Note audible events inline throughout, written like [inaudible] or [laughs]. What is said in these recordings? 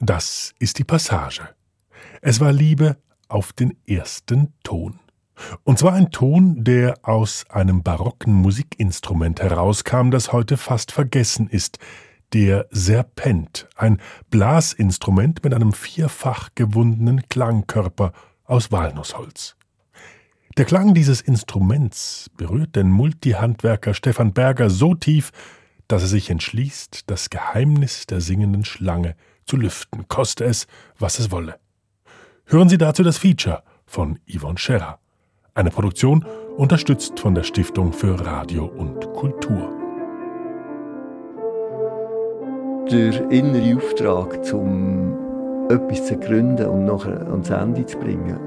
Das ist die Passage. Es war Liebe auf den ersten Ton. Und zwar ein Ton, der aus einem barocken Musikinstrument herauskam, das heute fast vergessen ist, der Serpent, ein Blasinstrument mit einem vierfach gewundenen Klangkörper aus Walnussholz. Der Klang dieses Instruments berührt den Multihandwerker Stefan Berger so tief, dass er sich entschließt, das Geheimnis der singenden Schlange zu lüften, koste es, was es wolle. Hören Sie dazu das Feature von Yvonne Scherer. Eine Produktion unterstützt von der Stiftung für Radio und Kultur. Der innere Auftrag, um etwas zu gründen und nachher ans Ende zu bringen,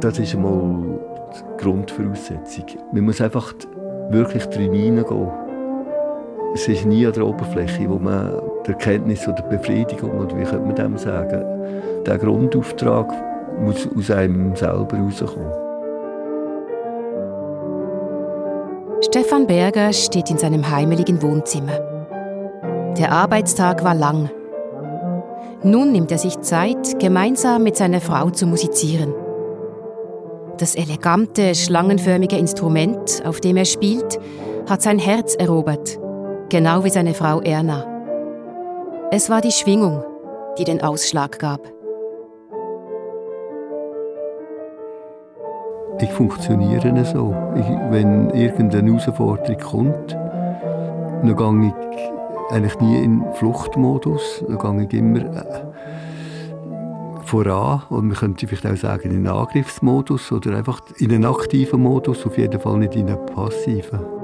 das ist einmal die Grundvoraussetzung. Man muss einfach wirklich drin hineingehen. Es ist nie an der Oberfläche, wo man die Erkenntnis oder Befriedigung, oder wie könnte man dem sagen, der Grundauftrag muss aus einem selber herauskommen. Stefan Berger steht in seinem heimeligen Wohnzimmer. Der Arbeitstag war lang. Nun nimmt er sich Zeit, gemeinsam mit seiner Frau zu musizieren. Das elegante, schlangenförmige Instrument, auf dem er spielt, hat sein Herz erobert, genau wie seine Frau Erna. Es war die Schwingung, die den Ausschlag gab. Ich funktioniere so. Ich, wenn irgendeine Herausforderung kommt, dann gehe ich eigentlich nie in Fluchtmodus. Dann gehe ich immer äh, voran und man könnte vielleicht auch sagen in einen Angriffsmodus oder einfach in einen aktiven Modus, auf jeden Fall nicht in einen passiven.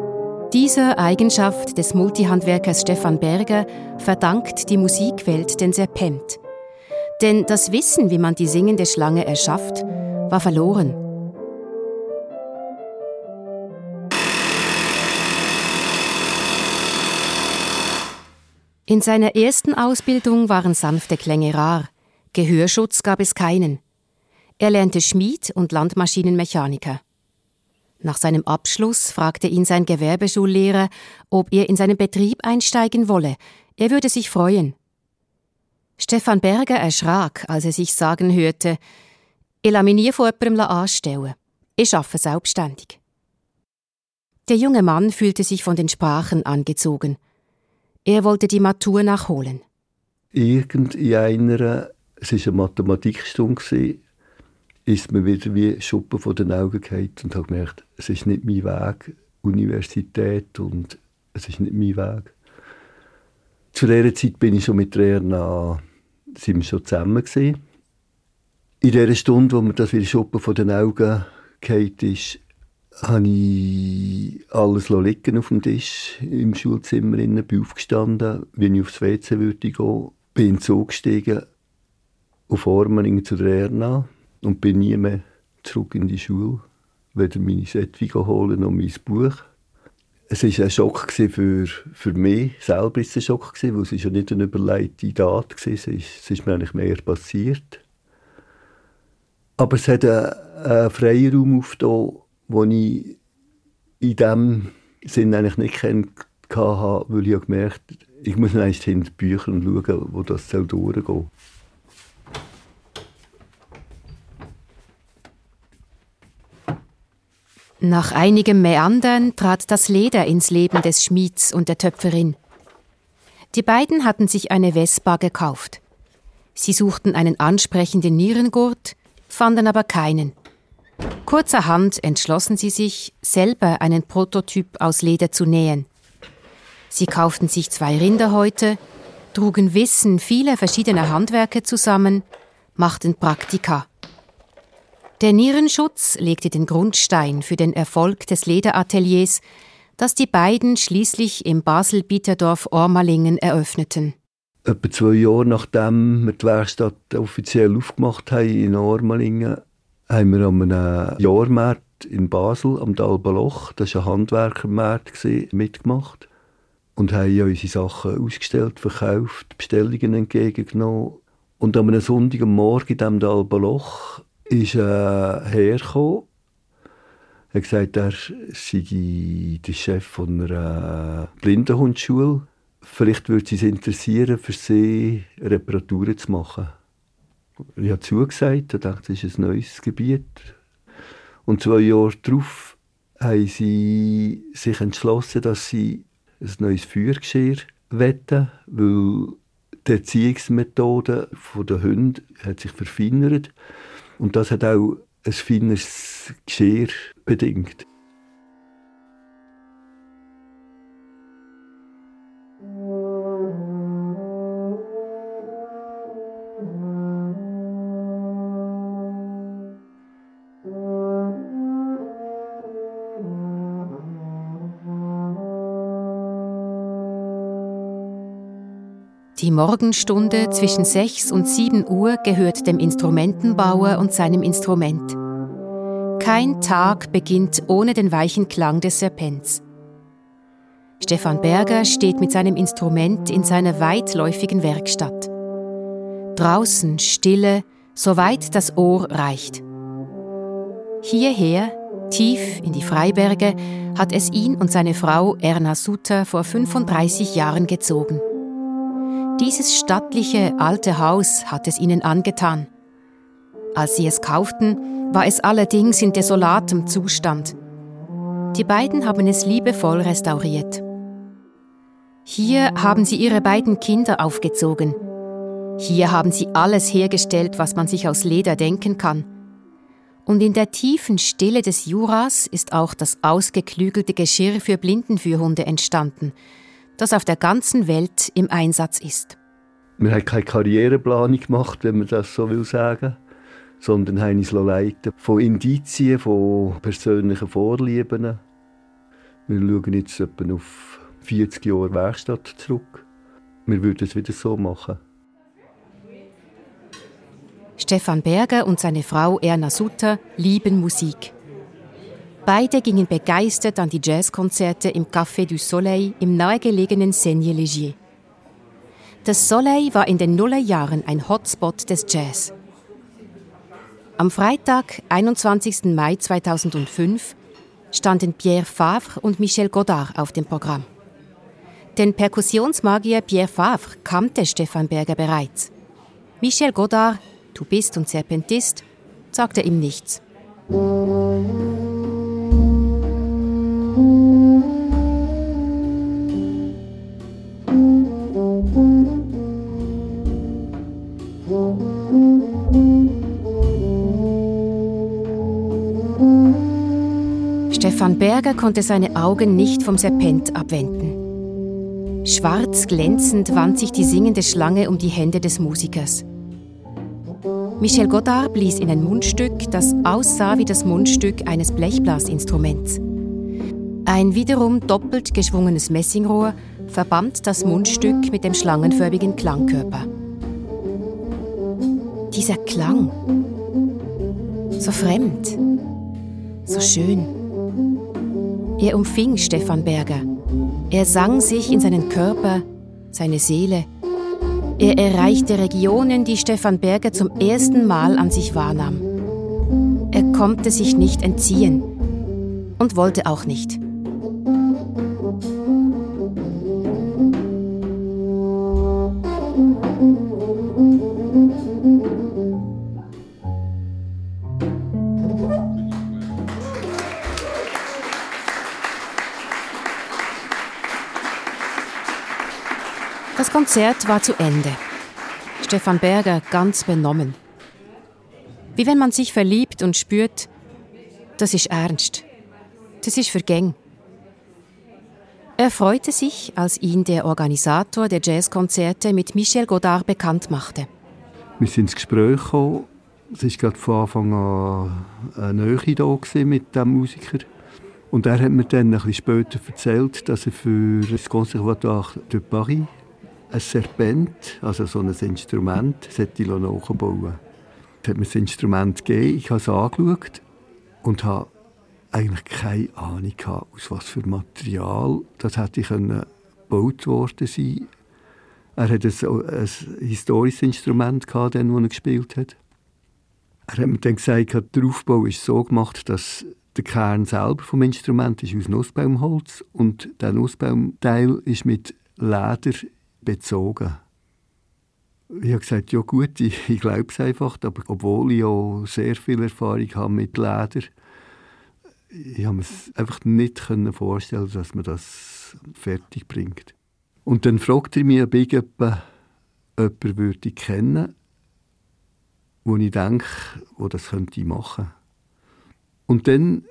Dieser Eigenschaft des Multihandwerkers Stefan Berger verdankt die Musikwelt den Serpent. Denn das Wissen, wie man die singende Schlange erschafft, war verloren. In seiner ersten Ausbildung waren sanfte Klänge rar. Gehörschutz gab es keinen. Er lernte Schmied und Landmaschinenmechaniker. Nach seinem Abschluss fragte ihn sein Gewerbeschullehrer, ob er in seinen Betrieb einsteigen wolle. Er würde sich freuen. Stefan Berger erschrak, als er sich sagen hörte, ich lasse mich nie von jemandem anstellen. Ich arbeite selbstständig. Der junge Mann fühlte sich von den Sprachen angezogen. Er wollte die Matur nachholen. Irgend in einer es war eine Mathematikstunde, ist mir wieder wie Schuppen von den Augen gefallen und habe gemerkt, es ist nicht mein Weg, Universität und es ist nicht mein Weg. Zu dieser Zeit bin ich schon mit Erna, sind wir schon zusammen gewesen. In dieser Stunde, wo mir das wie Schuppen von den Augen gefallen ist, habe ich alles liegen auf dem Tisch im Schulzimmer. Bin aufgestanden, wie ich aufs WC würde gehen, bin in auf Ormening zu der Erna und bin nie mehr zurück in die Schule, weder meine Sättigung holen noch mein Buch. Es war ein Schock für, für mich selber, ist ein Schock weil es ja nicht eine überlegte Tat war, es ist, es ist mir eigentlich mehr passiert. Aber es hat einen, einen Freiraum aufgetan, den ich in diesem Sinn eigentlich nicht kennt hatte, weil ich gemerkt habe, ich muss eigentlich hinter die Bücher schauen, wo das durchgehen soll. Nach einigem Meandern trat das Leder ins Leben des Schmieds und der Töpferin. Die beiden hatten sich eine Vespa gekauft. Sie suchten einen ansprechenden Nierengurt, fanden aber keinen. Kurzerhand entschlossen sie sich, selber einen Prototyp aus Leder zu nähen. Sie kauften sich zwei Rinderhäute, trugen Wissen vieler verschiedener Handwerke zusammen, machten Praktika. Der Nierenschutz legte den Grundstein für den Erfolg des Lederateliers, das die beiden schließlich im Basel-Bieterdorf Ormalingen eröffneten. Etwa zwei Jahre nachdem wir die Werkstatt offiziell aufgemacht haben in Ormalingen, haben wir an einem Jahrmarkt in Basel am Dalbaloch, das war ein Handwerkermarkt, mitgemacht und haben unsere Sachen ausgestellt, verkauft, Bestellungen entgegengenommen. Und an einem Sonntagmorgen in diesem Dalbaloch ist äh, hergekommen. Er hat gesagt, er sei der Chef von einer Blindenhundschule vielleicht würde es interessieren, für sie Reparaturen zu machen. Ich habe zugesagt und dachte, es ist ein neues Gebiet. Und zwei Jahre darauf haben sie sich entschlossen, dass sie ein neues Feuergeschirr wetten, weil die Erziehungsmethode der Hunde hat sich verfeinert und das hat auch ein feines Geschirr bedingt. Die Morgenstunde zwischen 6 und 7 Uhr gehört dem Instrumentenbauer und seinem Instrument. Kein Tag beginnt ohne den weichen Klang des Serpents. Stefan Berger steht mit seinem Instrument in seiner weitläufigen Werkstatt. Draußen Stille, soweit das Ohr reicht. Hierher, tief in die Freiberge, hat es ihn und seine Frau Erna Sutter vor 35 Jahren gezogen. Dieses stattliche alte Haus hat es ihnen angetan. Als sie es kauften, war es allerdings in desolatem Zustand. Die beiden haben es liebevoll restauriert. Hier haben sie ihre beiden Kinder aufgezogen. Hier haben sie alles hergestellt, was man sich aus Leder denken kann. Und in der tiefen Stille des Juras ist auch das ausgeklügelte Geschirr für Blindenführhunde entstanden – das auf der ganzen Welt im Einsatz ist. Wir haben keine Karriereplanung gemacht, wenn man das so will sagen, sondern haben uns leiten von Indizien, von persönlichen Vorlieben. Wir schauen jetzt etwa auf 40 Jahre Werkstatt zurück. Wir würden es wieder so machen. Stefan Berger und seine Frau Erna Sutter lieben Musik. Beide gingen begeistert an die Jazzkonzerte im Café du Soleil im nahegelegenen Seigne-Legier. Das Soleil war in den Nullerjahren ein Hotspot des Jazz. Am Freitag, 21. Mai 2005, standen Pierre Favre und Michel Godard auf dem Programm. Den Perkussionsmagier Pierre Favre kannte Stefan Berger bereits. Michel Godard, Tubist und Serpentist, sagte ihm nichts. Konnte seine Augen nicht vom Serpent abwenden. Schwarz glänzend wand sich die singende Schlange um die Hände des Musikers. Michel Godard blies in ein Mundstück, das aussah wie das Mundstück eines Blechblasinstruments. Ein wiederum doppelt geschwungenes Messingrohr verband das Mundstück mit dem schlangenförmigen Klangkörper. Dieser Klang, so fremd, so schön. Er umfing Stefan Berger. Er sang sich in seinen Körper, seine Seele. Er erreichte Regionen, die Stefan Berger zum ersten Mal an sich wahrnahm. Er konnte sich nicht entziehen und wollte auch nicht. Konzert war zu Ende. Stefan Berger ganz benommen. Wie wenn man sich verliebt und spürt, das ist ernst. Das ist vergäng. Er freute sich, als ihn der Organisator der Jazzkonzerte mit Michel Godard bekannt machte. Wir sind ins Gespräch gekommen. Es war gerade von Anfang an eine Nähe mit diesem Musiker. Und er hat mir dann ein bisschen später erzählt, dass er für das Conservatoire de Paris ein Serpent, also so ein Instrument, sollte ich nachbauen. Da hat mir das Instrument gegeben, ich habe es angeschaut und habe eigentlich keine Ahnung gehabt, aus was für Material das hätte ich gebaut worden sein. Er hat ein, ein historisches Instrument gehabt, das er gespielt hat. Er hat mir dann gesagt, der Aufbau ist so gemacht, dass der Kern selber vom Instrument ist aus Nussbaumholz und der Nussbaumteil ist mit Leder bezogen. Ich habe gesagt, ja gut, ich, ich glaube es einfach, aber obwohl ich auch sehr viel Erfahrung habe mit Leder, ich habe mir einfach nicht vorstellen dass man das fertig bringt. Und dann fragte er mich, ob ich jemanden, jemanden würde kennen wo ich denke, wo das könnte ich machen. Und dann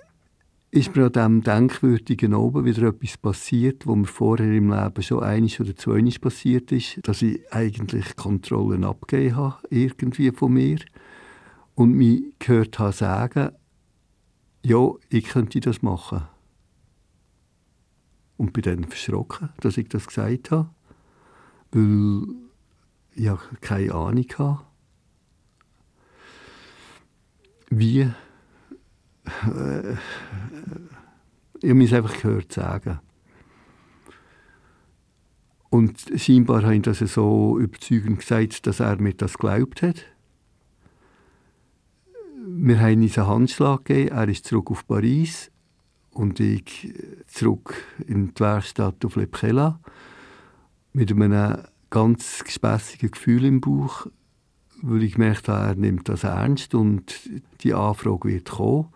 ist mir an diesem Denkwürdigen oben wieder etwas passiert, wo mir vorher im Leben schon einiges oder zweimal passiert ist, dass ich eigentlich Kontrollen abgegeben habe, irgendwie von mir. Und mich gehört habe sagen, ja, ich könnte das machen. Und bin dann verschrocken, dass ich das gesagt habe, weil ich keine Ahnung hatte, wie ich habe es einfach gehört sagen. Und scheinbar habe ich das so überzeugend gesagt, dass er mir das geglaubt hat. Wir haben uns einen Handschlag gegeben, er ist zurück auf Paris und ich zurück in die Werkstatt auf Le mit einem ganz gespässigen Gefühl im Bauch, weil ich gemerkt habe, er nimmt das ernst und die Anfrage wird kommen.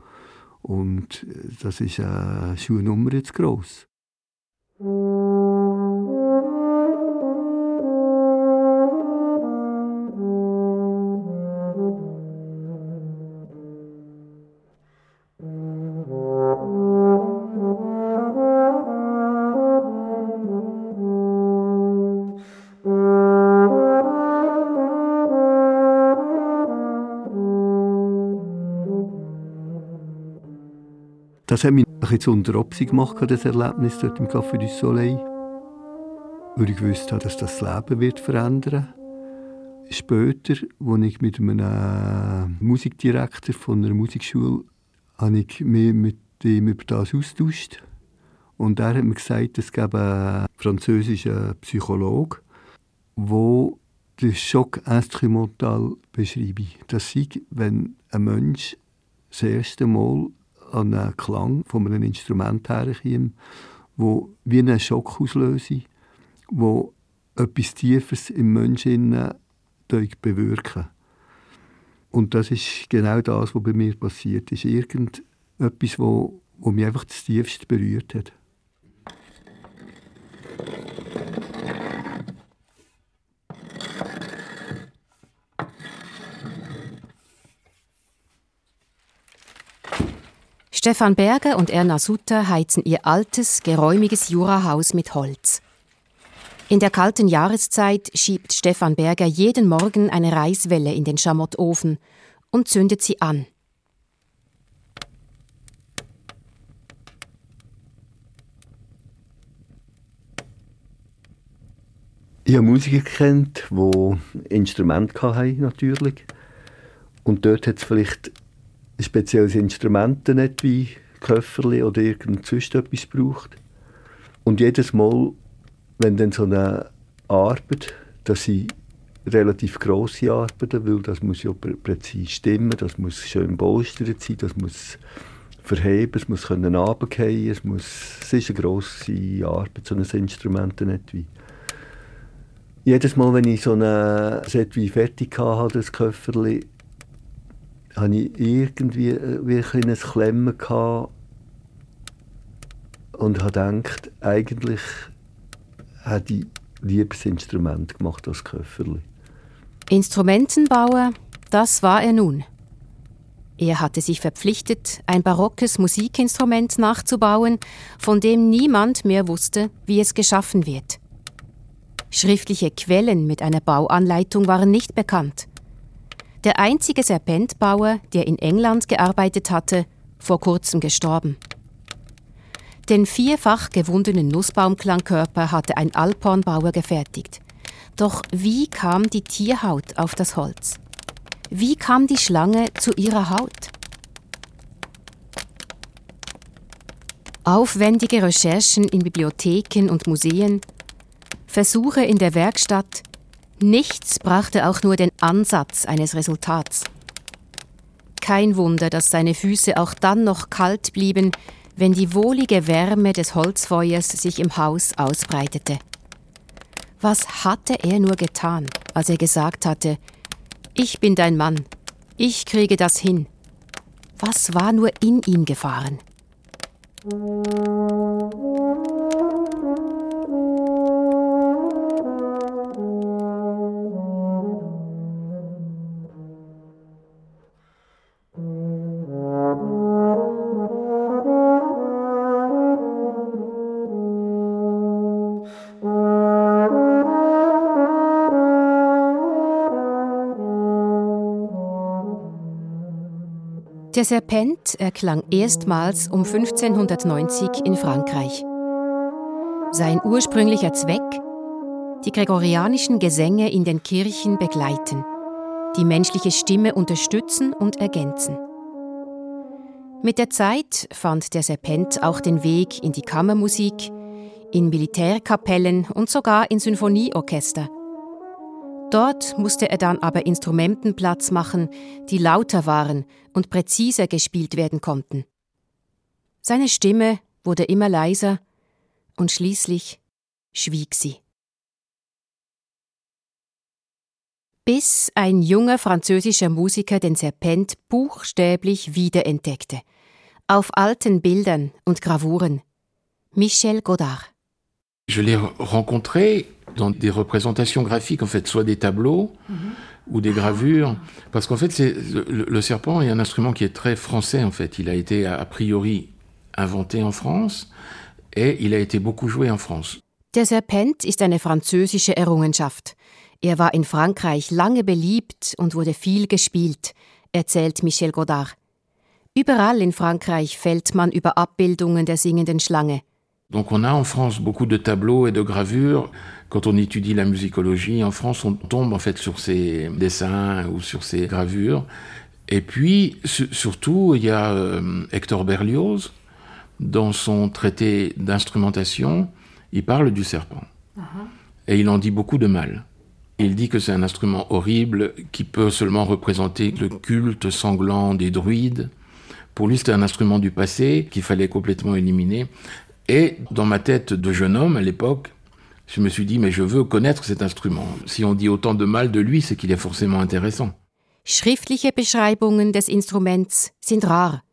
Und das ist eine Schuhnummer jetzt gross. Ein Obsi gemacht, das Erlebnis dort im Café du Soleil. Weil ich gewusst habe, dass das, Leben wird verändern Später, als ich mit einem Musikdirektor von einer Musikschule habe ich mich mit ihm über das austauscht. Und er hat mir gesagt, es gäbe einen französischen Psychologen, der den Schock instrumental beschreibe. Das sei, wenn ein Mensch das erste Mal an einen Klang von einem Instrument herkommt, wo wie einen Schock auslöse, wo etwas Tiefes im Menschen bewirken Und das ist genau das, was bei mir passiert ist. Irgendetwas, wo mich einfach das tiefste berührt hat. Stefan Berger und Erna Sutter heizen ihr altes, geräumiges Jurahaus mit Holz. In der kalten Jahreszeit schiebt Stefan Berger jeden Morgen eine Reiswelle in den Schamottofen und zündet sie an. Ich habe Musiker kennt, die Instrumente hatten, natürlich. Und dort hat es vielleicht ein spezielles Instrument nicht wie Köfferli oder irgend sonst etwas braucht. Und jedes Mal, wenn dann so eine Arbeit, das sind relativ grosse Arbeiten, weil das muss ja präzise stimmen, das muss schön bolstert sein, das muss verheben, es muss können es muss, es ist eine grosse Arbeit, so ein Instrument nicht wie. Jedes Mal, wenn ich so ein Set wie fertig hatte, das Köfferli, hatte ich irgendwie äh, wie ein Klemmen gehabt und habe gedacht, eigentlich hätte ich liebes Instrument gemacht als Köfferli. Instrumenten bauen, das war er nun. Er hatte sich verpflichtet, ein barockes Musikinstrument nachzubauen, von dem niemand mehr wusste, wie es geschaffen wird. Schriftliche Quellen mit einer Bauanleitung waren nicht bekannt der einzige Serpentbauer, der in England gearbeitet hatte, vor kurzem gestorben. Den vierfach gewundenen Nussbaumklangkörper hatte ein Alphornbauer gefertigt. Doch wie kam die Tierhaut auf das Holz? Wie kam die Schlange zu ihrer Haut? Aufwendige Recherchen in Bibliotheken und Museen, Versuche in der Werkstatt, Nichts brachte auch nur den Ansatz eines Resultats. Kein Wunder, dass seine Füße auch dann noch kalt blieben, wenn die wohlige Wärme des Holzfeuers sich im Haus ausbreitete. Was hatte er nur getan, als er gesagt hatte, ich bin dein Mann, ich kriege das hin. Was war nur in ihm gefahren? Der Serpent erklang erstmals um 1590 in Frankreich. Sein ursprünglicher Zweck? Die gregorianischen Gesänge in den Kirchen begleiten, die menschliche Stimme unterstützen und ergänzen. Mit der Zeit fand der Serpent auch den Weg in die Kammermusik, in Militärkapellen und sogar in Sinfonieorchester – Dort musste er dann aber Instrumenten Platz machen, die lauter waren und präziser gespielt werden konnten. Seine Stimme wurde immer leiser und schließlich schwieg sie. Bis ein junger französischer Musiker den Serpent buchstäblich wiederentdeckte, auf alten Bildern und Gravuren. Michel Godard. Je l'ai rencontré dans des représentations graphiques, en fait, soit des tableaux mm -hmm. ou des gravures, parce qu'en fait, le, le, serpent est un instrument qui est très français, en fait. Il a été a priori inventé en France et il a été beaucoup joué en France. Der Serpent ist eine französische Errungenschaft. Er war in Frankreich lange beliebt und wurde viel gespielt, erzählt Michel Godard. Überall in Frankreich fällt man über Abbildungen der singenden Schlange. Donc on a en France beaucoup de tableaux et de gravures. Quand on étudie la musicologie, en France, on tombe en fait sur ces dessins ou sur ces gravures. Et puis, surtout, il y a euh, Hector Berlioz, dans son traité d'instrumentation, il parle du serpent. Uh -huh. Et il en dit beaucoup de mal. Il dit que c'est un instrument horrible qui peut seulement représenter le culte sanglant des druides. Pour lui, c'était un instrument du passé qu'il fallait complètement éliminer. Et dans ma tête de jeune homme à l'époque, je me suis dit, mais je veux connaître cet instrument. Si on dit autant de mal de lui, c'est qu'il est forcément intéressant. Schriftliche Beschreibungen des Instruments sind rar.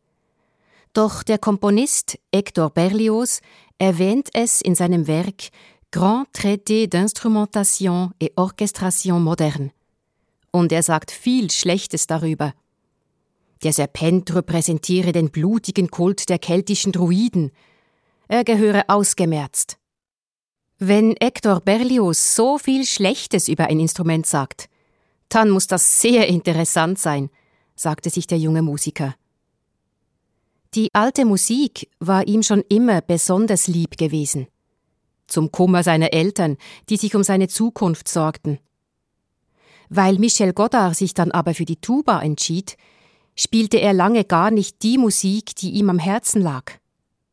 Doch der Komponist Hector Berlioz erwähnt es in seinem Werk Grand Traité d'instrumentation et orchestration moderne. Und er sagt viel Schlechtes darüber. Der Serpent repräsentiere den blutigen Kult der keltischen Druiden – er gehöre ausgemerzt. Wenn Hector Berlioz so viel Schlechtes über ein Instrument sagt, dann muss das sehr interessant sein, sagte sich der junge Musiker. Die alte Musik war ihm schon immer besonders lieb gewesen. Zum Kummer seiner Eltern, die sich um seine Zukunft sorgten. Weil Michel Godard sich dann aber für die Tuba entschied, spielte er lange gar nicht die Musik, die ihm am Herzen lag.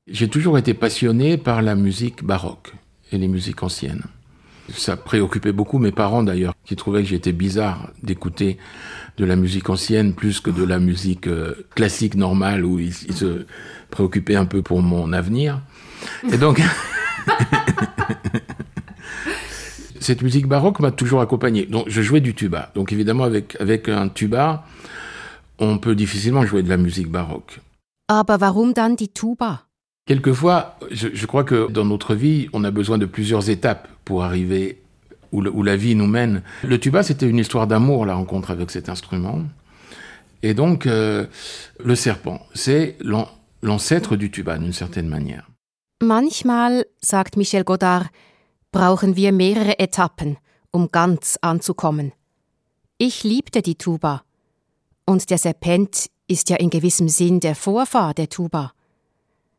J'ai toujours été passionné par la musique baroque et les musiques anciennes. Ça préoccupait beaucoup mes parents d'ailleurs, qui trouvaient que j'étais bizarre d'écouter de la musique ancienne plus que de la musique euh, classique normale où ils, se préoccupaient un peu pour mon avenir. Et donc, [laughs] cette musique baroque m'a toujours accompagné. Donc, je jouais du tuba. Donc, évidemment, avec, avec un tuba, on peut difficilement jouer de la musique baroque. Aber warum dann die Tuba? Quelquefois, je, je, crois que dans notre vie, on a besoin de plusieurs étapes pour arriver où, le, où la vie nous mène. Le tuba, c'était une histoire d'amour, la rencontre avec cet instrument. Et donc, euh, le serpent, c'est l'ancêtre du tuba d'une certaine manière. Manchmal, sagt Michel Godard, brauchen wir mehrere Etappen, um ganz anzukommen. Ich liebte die Tuba. Und der Serpent ist ja in gewissem Sinn der Vorfahr der Tuba.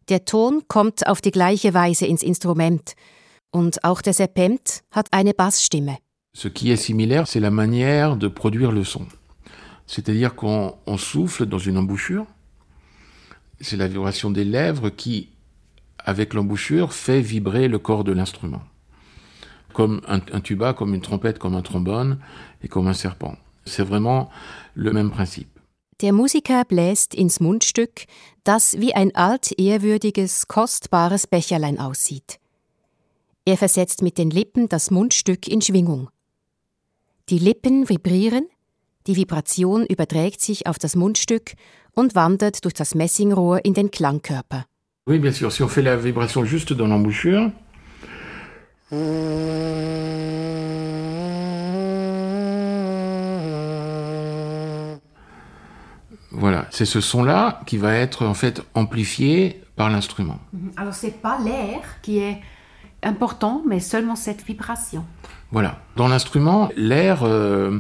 Ton kommt auf die gleiche ins Instrument. Und auch der Serpent hat eine Bassstimme. Ce qui est similaire, c'est la manière de produire le son. C'est-à-dire qu'on souffle dans une embouchure. C'est la vibration des lèvres qui, avec l'embouchure, fait vibrer le corps de l'instrument. Comme un, tuba, comme une trompette, comme un trombone et comme un serpent. C'est vraiment le même principe. Der Musiker bläst ins Mundstück, das wie ein altehrwürdiges, kostbares Becherlein aussieht. Er versetzt mit den Lippen das Mundstück in Schwingung. Die Lippen vibrieren, die Vibration überträgt sich auf das Mundstück und wandert durch das Messingrohr in den Klangkörper. Oui, bien sûr, si on fait la vibration juste dans l'embouchure. Voilà, c'est ce son-là qui va être en fait amplifié par l'instrument. Mhm. Alors c'est pas l'air qui est important, mais seulement cette vibration. Voilà. Dans l'instrument, l'air euh,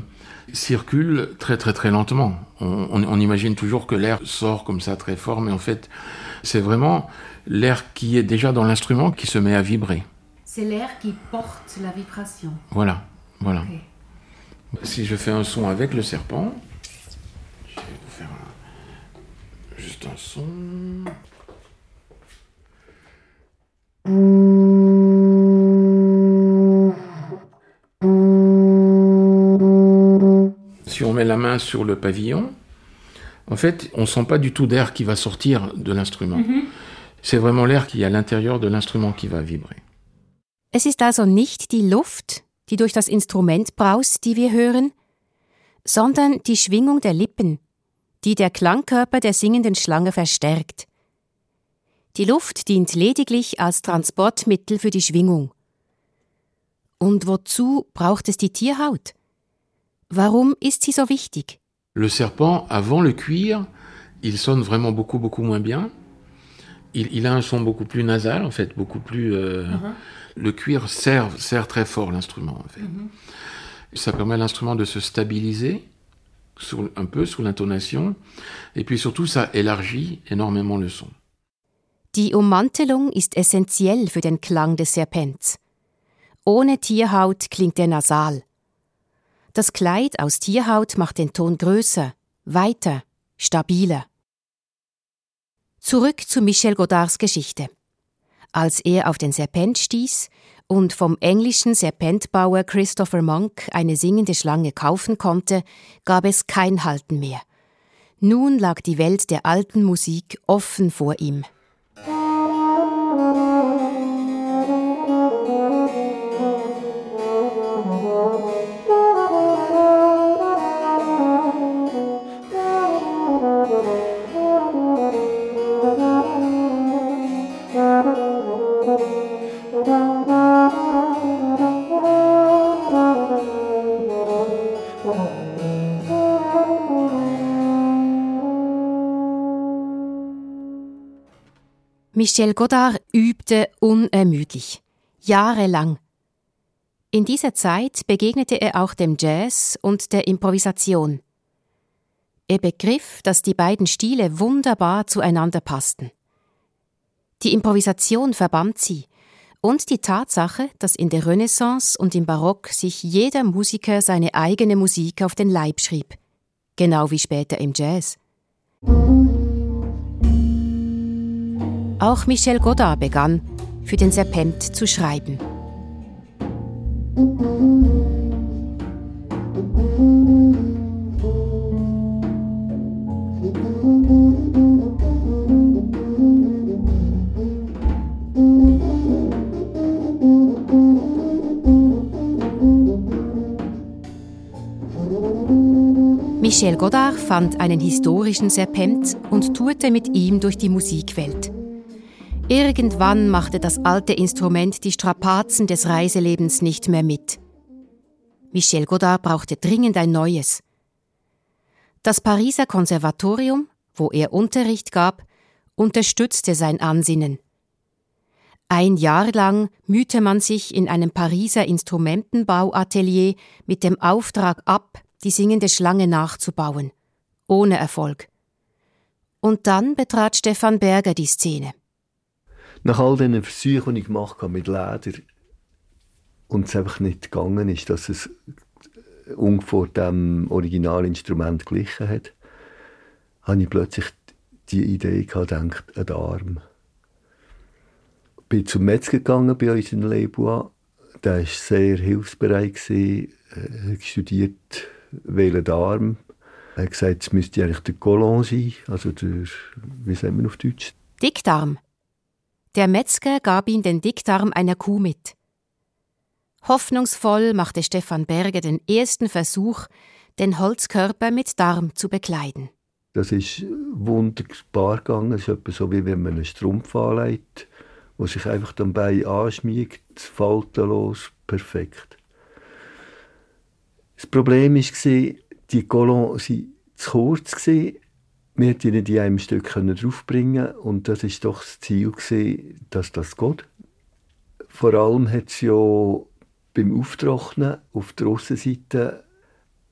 circule très très très lentement. On, on- on imagine toujours que l'air sort comme ça très fort, mais en fait, c'est vraiment l'air qui est déjà dans l'instrument qui se met à vibrer. C'est l'air qui porte la vibration. Voilà, voilà. Si je fais un son avec le serpent, je vais vous faire un- juste un son. Si on met la main sur le pavillon, en fait, on sent pas du tout d'air qui va sortir de l'instrument. C'est vraiment l'air qui est à l'intérieur de l'instrument qui va vibrer. Es ist also nicht die Luft, die durch das Instrument braust, die wir hören, sondern die Schwingung der Lippen, die der Klangkörper der singenden Schlange verstärkt. Die Luft dient lediglich als Transportmittel für die Schwingung. Und wozu braucht es die Tierhaut? Warum ist sie so wichtig? Le serpent, avant le cuir, il sonne vraiment beaucoup, beaucoup moins bien. Il, il a un son beaucoup plus nasal, en fait, beaucoup plus. euh, Le cuir sert, sert très fort l'instrument, en fait. Ça permet à l'instrument de se stabiliser sur- un peu sous l'intonation. Et puis surtout, ça élargit énormément le son. Die Ummantelung ist essentiell für den Klang des Serpents. Ohne Tierhaut klingt er nasal. Das Kleid aus Tierhaut macht den Ton größer, weiter, stabiler. Zurück zu Michel Godards Geschichte. Als er auf den Serpent stieß und vom englischen Serpentbauer Christopher Monk eine singende Schlange kaufen konnte, gab es kein Halten mehr. Nun lag die Welt der alten Musik offen vor ihm. Michel Godard übte unermüdlich, jahrelang. In dieser Zeit begegnete er auch dem Jazz und der Improvisation. Er begriff, dass die beiden Stile wunderbar zueinander passten. Die Improvisation verband sie und die Tatsache, dass in der Renaissance und im Barock sich jeder Musiker seine eigene Musik auf den Leib schrieb, genau wie später im Jazz. Auch Michel Godard begann, für den Serpent zu schreiben. Michel Godard fand einen historischen Serpent und tourte mit ihm durch die Musikwelt. Irgendwann machte das alte Instrument die Strapazen des Reiselebens nicht mehr mit. Michel Godard brauchte dringend ein neues. Das Pariser Konservatorium, wo er Unterricht gab, unterstützte sein Ansinnen. Ein Jahr lang mühte man sich in einem Pariser Instrumentenbauatelier mit dem Auftrag ab, die singende Schlange nachzubauen. Ohne Erfolg. Und dann betrat Stefan Berger die Szene. Nach all diesen Versuchen, die ich gemacht habe mit Leder und es einfach nicht gegangen ist, dass es ungefähr dem Originalinstrument glichen hat, habe ich plötzlich die Idee gehabt, gedacht, ein Arm. Bin zum Metzger gegangen bei uns in Leibois. Der war sehr hilfsbereit, gewesen, äh, studiert, welchen Arm. Er hat gesagt, es müsste eigentlich der Colon sein, also der, wie sagt man auf Deutsch? Dickdarm. Der Metzger gab ihm den Dickdarm einer Kuh mit. Hoffnungsvoll machte Stefan Berger den ersten Versuch, den Holzkörper mit Darm zu bekleiden. Das ist wunderbar gegangen. Es ist etwa so, wie wenn man einen Strumpf anlegt, der sich einfach dann bei anschmiegt, faltenlos, perfekt. Das Problem war, die Colons waren zu kurz. Wir konnten in einem Stück draufbringen und das war doch das Ziel, dass das geht. Vor allem hat es ja beim Auftrocknen auf der Aussenseite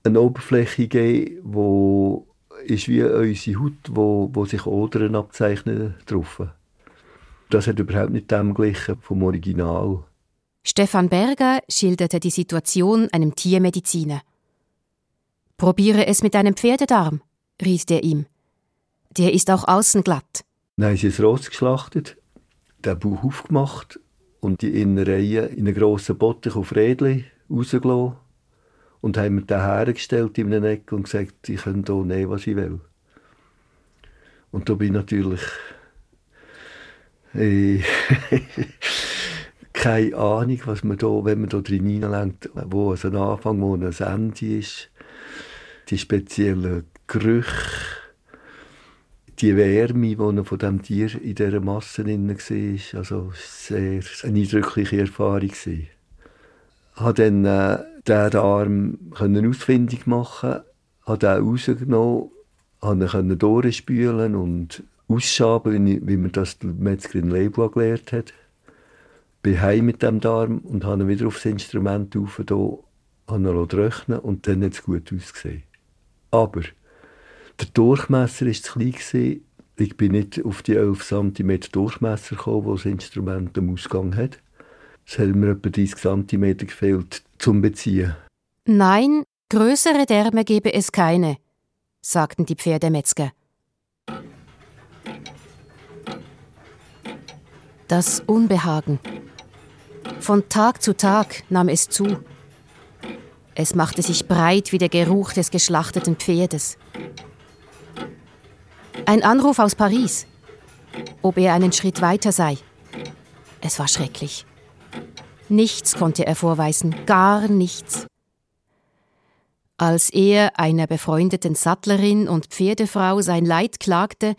eine Oberfläche gegeben, wo ist wie unsere Haut, wo, wo sich Odern abzeichnen drauf. Das hat überhaupt nicht dem gleichen vom Original. Stefan Berger schilderte die Situation einem Tiermediziner. Probiere es mit einem Pferdedarm, riet er ihm. Der ist auch außen glatt. Dann haben sie es rausgeschlachtet, den Bauch aufgemacht und die Innereien in einen grossen Bottich auf Rädchen rausgelassen und haben mir den hergestellt in einer Ecke und gesagt, ich kann hier nehmen, was ich will. Und da bin ich natürlich äh, [laughs] keine Ahnung, was man da, wenn man da drin hineinlenkt, wo es ein Anfang, wo ein Ende ist, die speziellen Gerüche, die Wärme, die von dem Tier in dieser Masse drin war, also sehr eine eindrückliche Erfahrung. Ich habe dann äh, diesen Arm ausfindig machen, habe den rausgenommen, konnte ihn durchspülen und ausschaben, wie, man das Metzgerin Leibua gelernt hat. Bin heim mit dem Darm und habe ihn wieder aufs Instrument rauf, habe ihn trocknen und dann hat es gut ausgesehen. Aber der Durchmesser war zu klein. Ich bin nicht auf die 11 cm Durchmesser gekommen, wo das Instrument am Ausgang hat. Es hat mir etwa 30 cm gefehlt zum Beziehen. Nein, größere Därme gebe es keine, sagten die Pferdemetzger. Das Unbehagen. Von Tag zu Tag nahm es zu. Es machte sich breit wie der Geruch des geschlachteten Pferdes. Ein Anruf aus Paris, ob er einen Schritt weiter sei. Es war schrecklich. Nichts konnte er vorweisen, gar nichts. Als er einer befreundeten Sattlerin und Pferdefrau sein Leid klagte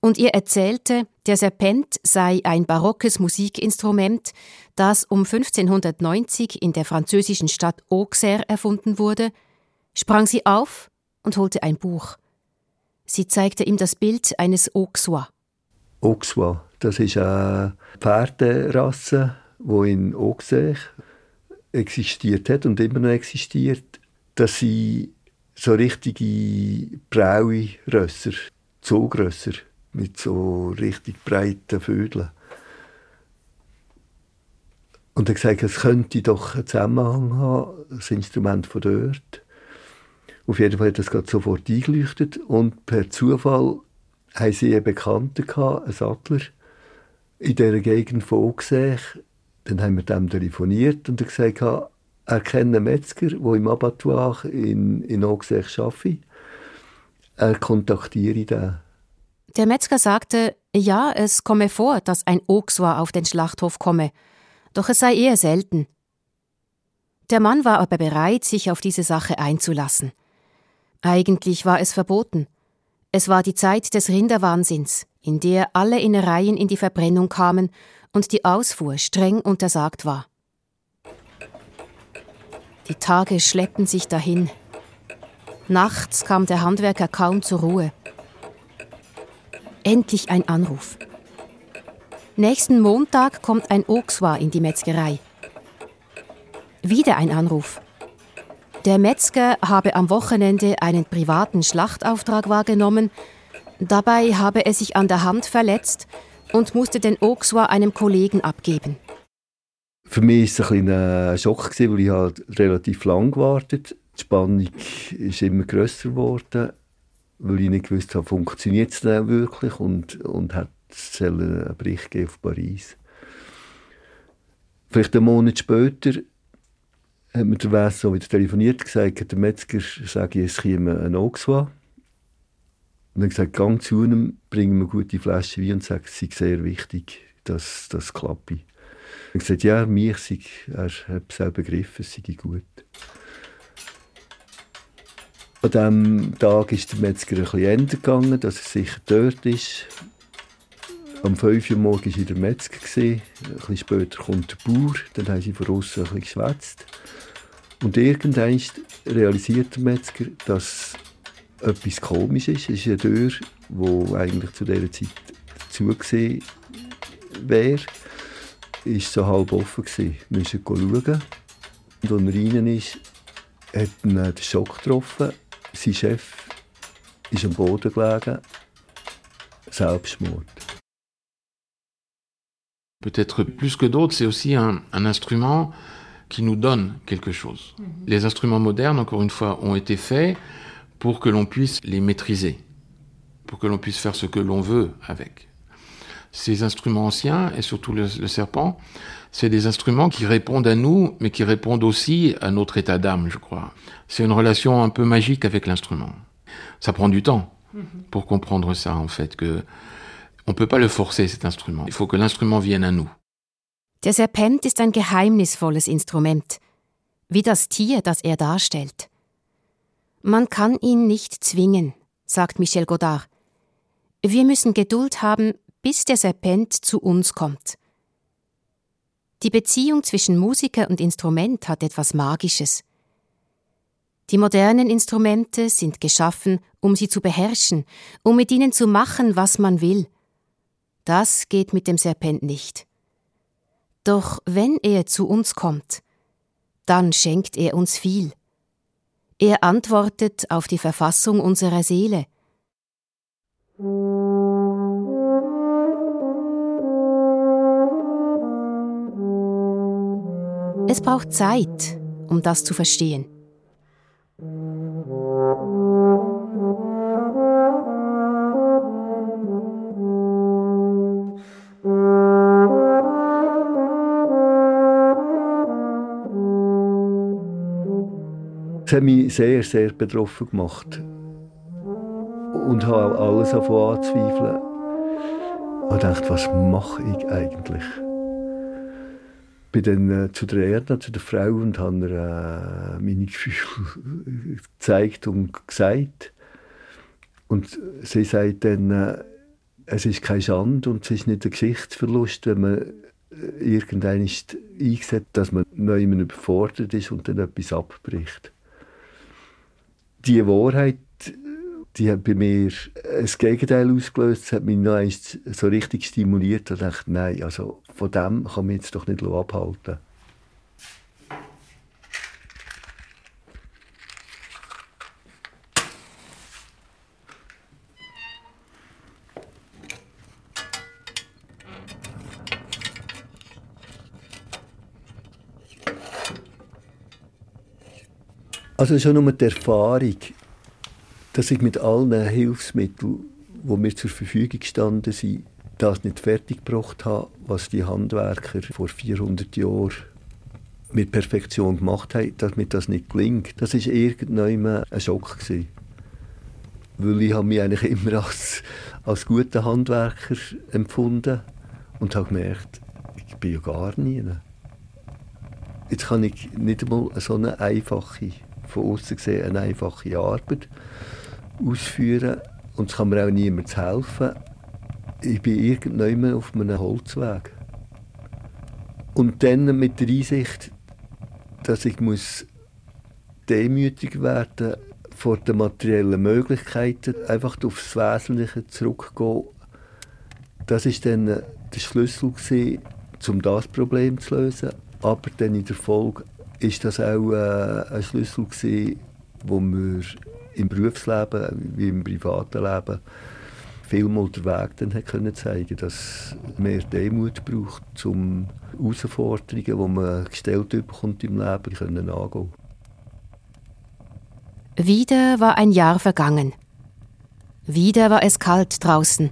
und ihr erzählte, der Serpent sei ein barockes Musikinstrument, das um 1590 in der französischen Stadt Auxerre erfunden wurde, sprang sie auf und holte ein Buch. Sie zeigte ihm das Bild eines Auxois. Auxois, das ist eine Pferderasse wo in Auxerre existiert hat und immer noch existiert, dass sie so richtige braue Rösser, Zugrösser mit so richtig breiten Vögeln. Und er hat gesagt, es könnte doch einen Zusammenhang haben, das Instrument von dort. Auf jeden Fall hat das gerade sofort eingeleuchtet und per Zufall haben sie einen Bekannten einen Sattler, in dieser Gegend von Auxerre, dann haben wir dem telefoniert und er gesagt, er kennt einen Metzger, der im Abattoir in, in Auxerre arbeitet. Er kontaktiere den. Der Metzger sagte, ja, es komme vor, dass ein Auxois auf den Schlachthof komme, doch es sei eher selten. Der Mann war aber bereit, sich auf diese Sache einzulassen. Eigentlich war es verboten. Es war die Zeit des Rinderwahnsinns, in der alle Innereien in die Verbrennung kamen und die Ausfuhr streng untersagt war. Die Tage schleppten sich dahin. Nachts kam der Handwerker kaum zur Ruhe. Endlich ein Anruf. Nächsten Montag kommt ein Auxois in die Metzgerei. Wieder ein Anruf. Der Metzger habe am Wochenende einen privaten Schlachtauftrag wahrgenommen. Dabei habe er sich an der Hand verletzt und musste den Auxois einem Kollegen abgeben. Für mich war es ein, ein Schock, weil ich halt relativ lang gewartet habe. Die Spannung ist immer grösser geworden, weil ich nicht wusste, funktioniert es denn wirklich und, und hat es einen Bericht auf Paris. Vielleicht einen Monat später hat mir der Wes so wieder telefoniert gesagt, der Metzger sage es käme ein Auxois. Und dann gesagt, gang zu ihm, bring ihm eine gute Flasche Wein und sag, es sei sehr wichtig, dass das klappt. Er gesagt, ja, mich sei, er hat es auch begriffen, es sei gut. An diesem Tag ist der Metzger ein bisschen ändern gegangen, dass er sicher dort ist. Am 5 Uhr morgens war der Metzger. Ein bisschen später kommt der Bauer. Dann haben sie von außen ein bisschen geschwätzt. Und irgendwann realisiert der Metzger, dass etwas komisch ist. Es ist eine Tür, die eigentlich zu dieser Zeit zugesehen wäre. Ist so halb offen. Wir müssen schauen. Und als er rein ist, hat ihn der Schock getroffen. Sein Chef ist am Boden gelegen. Selbstmord. Peut-être plus que d'autres, c'est aussi un, un, instrument qui nous donne quelque chose. -hmm. Les instruments modernes, encore une fois, ont été faits pour que l'on puisse les maîtriser, pour que l'on puisse faire ce que l'on veut avec. Ces instruments anciens, et surtout le, le serpent, c'est des instruments qui répondent à nous, mais qui répondent aussi à notre état d'âme, je crois. C'est une relation un peu magique avec l'instrument. Ça prend du temps pour comprendre ça, en fait, que on peut pas le forcer, cet Instrument. Il faut que l'instrument vienne à nous. Der Serpent ist ein geheimnisvolles Instrument, wie das Tier, das er darstellt. Man kann ihn nicht zwingen, sagt Michel Godard. Wir müssen Geduld haben, bis der Serpent zu uns kommt. Die Beziehung zwischen Musiker und Instrument hat etwas Magisches. Die modernen Instrumente sind geschaffen, um sie zu beherrschen, um mit ihnen zu machen, was man will. Das geht mit dem Serpent nicht. Doch wenn er zu uns kommt, dann schenkt er uns viel. Er antwortet auf die Verfassung unserer Seele. Es braucht Zeit, um das zu verstehen. Hat mich sehr, sehr betroffen gemacht. Und habe auch alles anzweifeln. Und dachte, was mache ich eigentlich? bin dann äh, zu der Erna, zu der Frau und habe ihr äh, meine Gefühle [laughs] gezeigt und gesagt. Und sie sagt dann, äh, es ist keine Schande und es ist nicht ein Geschichtsverlust, wenn man äh, irgendwann ist eingesetzt, dass man neu überfordert ist und dann etwas abbricht. Die Wahrheit, die hat bei mir ein Gegenteil ausgelöst. Das hat mich noch so richtig stimuliert und dachte, nein, also von dem kann man jetzt doch nicht abhalten. Also schon nur die Erfahrung, dass ich mit allen Hilfsmitteln, die mir zur Verfügung gestanden sind, das nicht fertiggebracht habe, was die Handwerker vor 400 Jahren mit Perfektion gemacht haben, dass mir das nicht gelingt. Das war irgendwann ein Schock. Gewesen. Weil ich habe mich eigentlich immer als, als guter Handwerker empfunden und habe gemerkt, ich bin ja gar nie. Jetzt kann ich nicht einmal so eine einfache, von außen gesehen, eine einfache Arbeit ausführen und es kann mir auch niemand helfen ich bin irgendwann auf einem Holzweg. Und dann mit der Einsicht, dass ich muss demütig werden vor den materiellen Möglichkeiten, einfach aufs Wesentliche zurückgehen. Das ist dann der Schlüssel gewesen, um das Problem zu lösen. Aber dann in der Folge ist das auch äh, ein Schlüssel gewesen, wo wir im Berufsleben wie im privaten Leben vielmal den Weg dann können zeigen dass mehr Demut braucht, um Herausforderungen, die man gestellt bekommt im Leben, können angehen Wieder war ein Jahr vergangen. Wieder war es kalt draußen.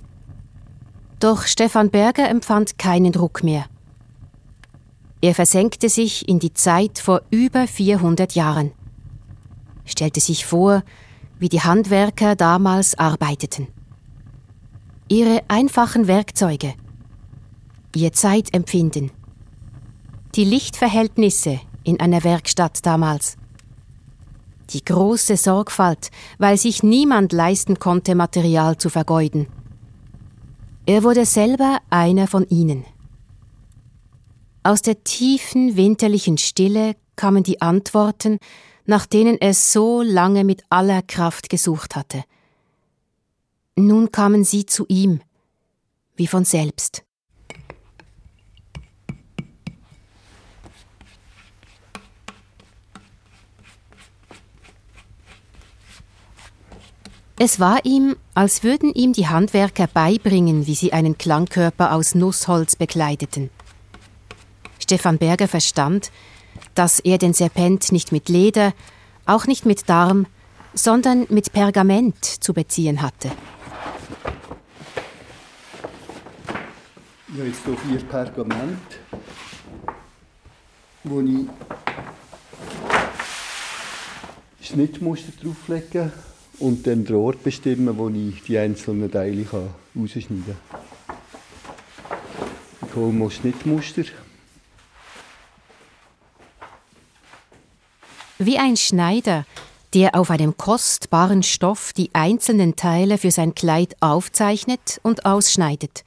Doch Stefan Berger empfand keinen Druck mehr. Er versenkte sich in die Zeit vor über 400 Jahren, stellte sich vor, wie die Handwerker damals arbeiteten ihre einfachen Werkzeuge, ihr Zeitempfinden, Die Lichtverhältnisse in einer Werkstatt damals. Die große Sorgfalt, weil sich niemand leisten konnte, Material zu vergeuden. Er wurde selber einer von ihnen. Aus der tiefen winterlichen Stille kamen die Antworten, nach denen er so lange mit aller Kraft gesucht hatte. Nun kamen sie zu ihm, wie von selbst. Es war ihm, als würden ihm die Handwerker beibringen, wie sie einen Klangkörper aus Nussholz bekleideten. Stefan Berger verstand, dass er den Serpent nicht mit Leder, auch nicht mit Darm, sondern mit Pergament zu beziehen hatte. Ich habe jetzt hier vier Pergament, wo ich Schnittmuster drauflegen und dann den Ort bestimmen, wo ich die einzelnen Teile rausschneiden kann. Ich hole mal Schnittmuster. Wie ein Schneider, der auf einem kostbaren Stoff die einzelnen Teile für sein Kleid aufzeichnet und ausschneidet,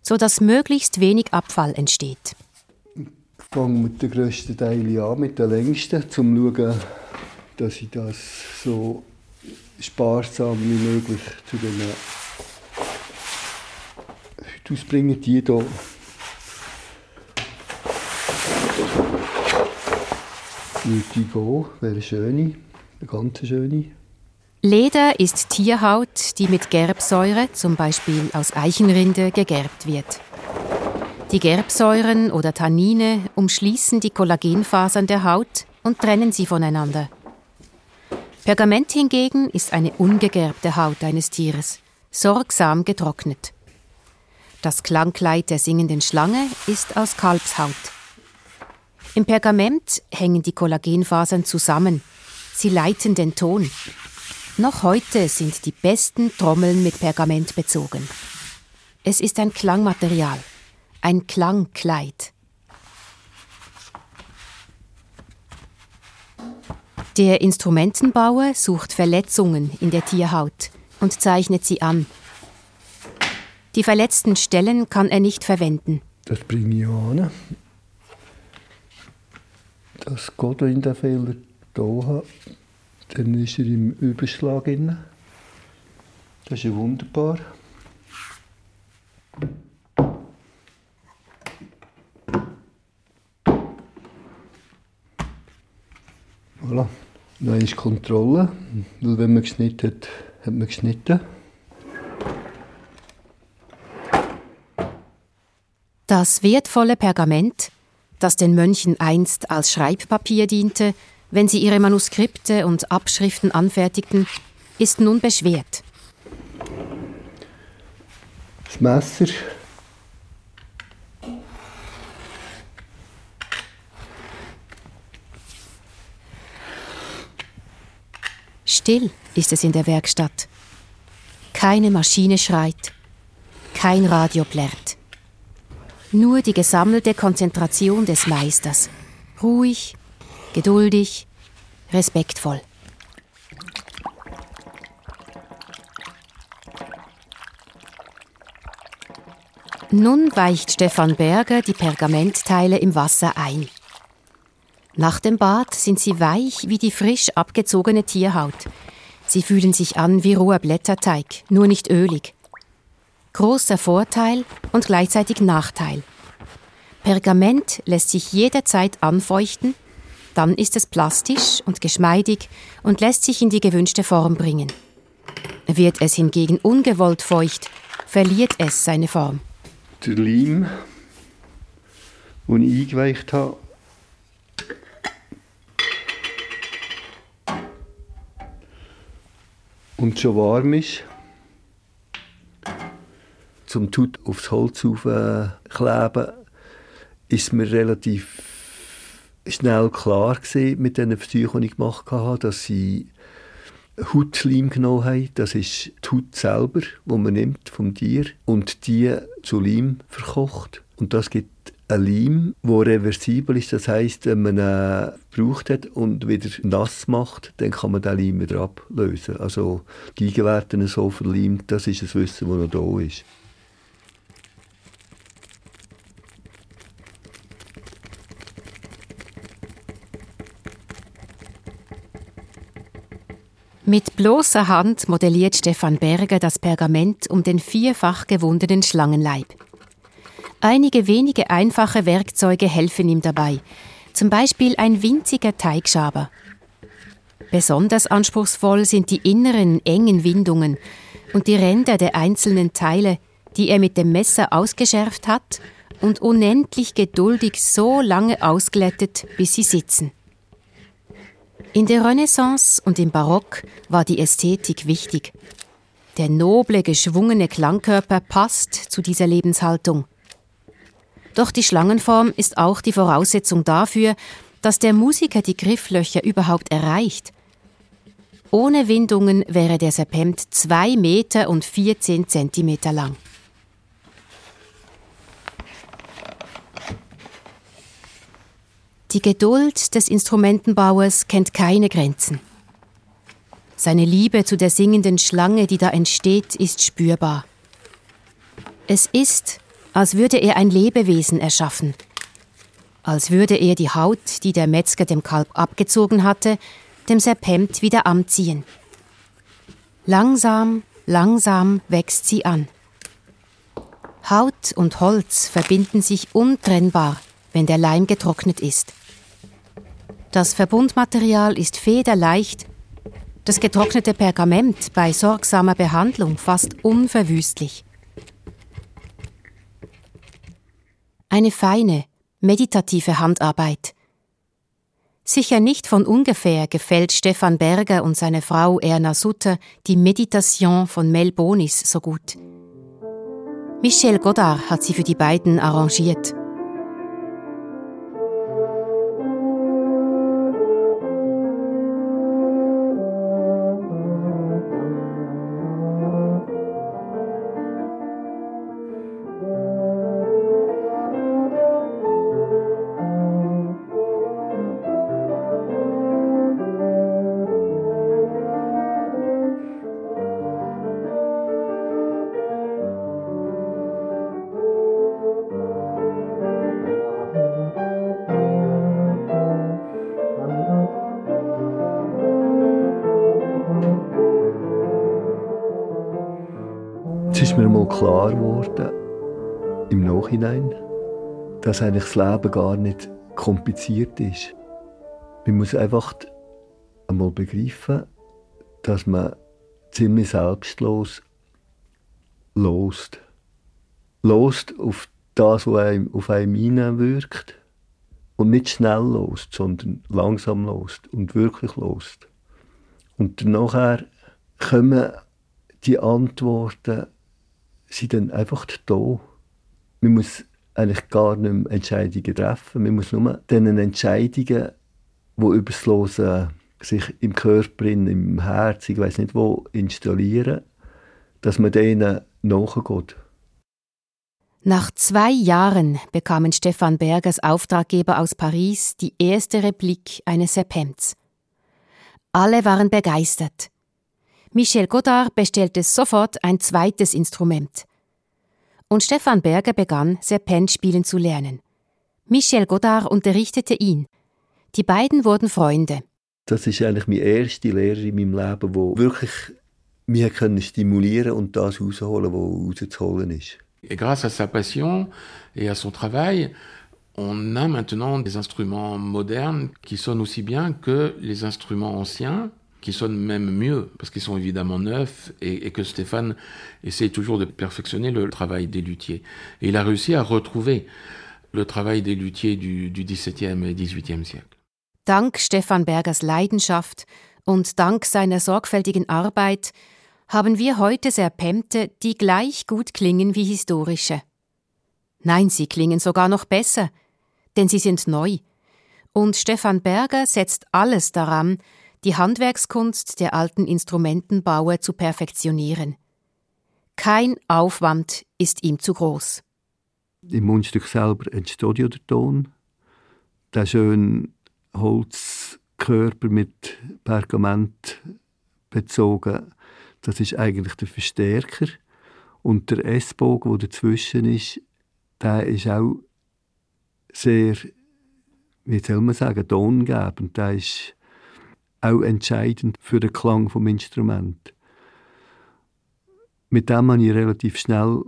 so dass möglichst wenig Abfall entsteht. Ich fange mit den grössten Teilen an, mit den längsten, um zu schauen, dass ich das so sparsam wie möglich zu den Hüten ausbringe. Die hier würde ich wäre eine schöne, eine ganz schöne. Leder ist Tierhaut, die mit Gerbsäure, zum Beispiel aus Eichenrinde, gegerbt wird. Die Gerbsäuren oder Tannine umschließen die Kollagenfasern der Haut und trennen sie voneinander. Pergament hingegen ist eine ungegerbte Haut eines Tieres, sorgsam getrocknet. Das Klangkleid der singenden Schlange ist aus Kalbshaut. Im Pergament hängen die Kollagenfasern zusammen. Sie leiten den Ton. Noch heute sind die besten Trommeln mit Pergament bezogen. Es ist ein Klangmaterial, ein Klangkleid. Der Instrumentenbauer sucht Verletzungen in der Tierhaut und zeichnet sie an. Die verletzten Stellen kann er nicht verwenden. Das bringe ich an dass Gott in den Fehler da hat, dann ist er im Überschlag drin. Das ist ja wunderbar. Voilà. Noch ist Kontrolle, weil wenn man geschnitten hat, hat man geschnitten. Das wertvolle Pergament das den Mönchen einst als Schreibpapier diente, wenn sie ihre Manuskripte und Abschriften anfertigten, ist nun beschwert. Das Messer. Still ist es in der Werkstatt. Keine Maschine schreit, kein Radio plärrt. Nur die gesammelte Konzentration des Meisters. Ruhig, geduldig, respektvoll. Nun weicht Stefan Berger die Pergamentteile im Wasser ein. Nach dem Bad sind sie weich wie die frisch abgezogene Tierhaut. Sie fühlen sich an wie roher Blätterteig, nur nicht ölig großer Vorteil und gleichzeitig Nachteil. Pergament lässt sich jederzeit anfeuchten, dann ist es plastisch und geschmeidig und lässt sich in die gewünschte Form bringen. Wird es hingegen ungewollt feucht, verliert es seine Form. Der Leim, den ich eingeweicht habe, und schon warm ist, zum Tut aufs Holz aufkleben, ist mir relativ schnell klar gewesen, mit den Versuchen, die ich gemacht habe, dass sie Hautleim genommen haben. Das ist die Haut selber, die man nimmt vom Tier und die zu Leim verkocht. Und das gibt ein Leim, der reversibel ist. Das heisst, wenn man ihn gebraucht hat und wieder nass macht, dann kann man den Leim wieder ablösen. Also die Gegenwerte so verleimt, das ist ein Wissen, das noch da ist. Mit bloßer Hand modelliert Stefan Berger das Pergament um den vierfach gewundenen Schlangenleib. Einige wenige einfache Werkzeuge helfen ihm dabei, zum Beispiel ein winziger Teigschaber. Besonders anspruchsvoll sind die inneren engen Windungen und die Ränder der einzelnen Teile, die er mit dem Messer ausgeschärft hat und unendlich geduldig so lange ausglättet, bis sie sitzen. In der Renaissance und im Barock war die Ästhetik wichtig. Der noble, geschwungene Klangkörper passt zu dieser Lebenshaltung. Doch die Schlangenform ist auch die Voraussetzung dafür, dass der Musiker die Grifflöcher überhaupt erreicht. Ohne Windungen wäre der Serpent zwei Meter und 14 Zentimeter lang. Die Geduld des Instrumentenbauers kennt keine Grenzen. Seine Liebe zu der singenden Schlange, die da entsteht, ist spürbar. Es ist, als würde er ein Lebewesen erschaffen, als würde er die Haut, die der Metzger dem Kalb abgezogen hatte, dem Serpent wieder anziehen. Langsam, langsam wächst sie an. Haut und Holz verbinden sich untrennbar, wenn der Leim getrocknet ist. Das Verbundmaterial ist federleicht, das getrocknete Pergament bei sorgsamer Behandlung fast unverwüstlich. Eine feine, meditative Handarbeit. Sicher nicht von ungefähr gefällt Stefan Berger und seine Frau Erna Sutter die Meditation von Mel Bonis so gut. Michel Godard hat sie für die beiden arrangiert. Klar geworden, im Nachhinein, dass eigentlich das Leben gar nicht kompliziert ist. Man muss einfach einmal begreifen, dass man ziemlich selbstlos lost. Lost auf das, was einem, auf einem wirkt. Und nicht schnell lost, sondern langsam lost und wirklich lost. Und nachher kommen die Antworten sind dann einfach da. Man muss eigentlich gar nicht mehr Entscheidungen treffen. Man muss nur diesen Entscheidungen, die über das Losen sich im Körper, im Herz, ich weiß nicht wo, installieren, dass man denen nachgeht. Nach zwei Jahren bekamen Stefan Bergers Auftraggeber aus Paris die erste Replik eines Serpents. Alle waren begeistert. Michel Godard bestellte sofort ein zweites Instrument. Und Stefan Berger begann, Serpent spielen zu lernen. Michel Godard unterrichtete ihn. Die beiden wurden Freunde. Das ist eigentlich meine erste Lehre in meinem Leben, wo wirklich mich können stimulieren und das rausholen, was rauszuholen ist. Et grâce à sa passion et à son travail, on a maintenant des instruments modernes qui sonnent aussi bien que les instruments anciens qui sonnent même mieux, parce qu'ils sont évidemment neufs, et, et, que Stéphane essaie toujours de perfectionner le travail des luthiers. Et il a réussi à retrouver le travail des luthiers du, du XVIIe et XVIIIe siècle. Dank Stefan Bergers Leidenschaft und dank seiner sorgfältigen Arbeit haben wir heute Serpente, die gleich gut klingen wie historische. Nein, sie klingen sogar noch besser, denn sie sind neu. Und Stefan Berger setzt alles daran, die Handwerkskunst der alten Instrumentenbauer zu perfektionieren. Kein Aufwand ist ihm zu groß. Im Mundstück selber entsteht ja der Ton. Der schöne Holzkörper mit Pergament bezogen, das ist eigentlich der Verstärker. Und der S-Bogen, der dazwischen ist, der ist auch sehr, wie soll man sagen, tongebend. Der ist auch entscheidend für den Klang vom Instrument. Mit dem habe ich relativ schnell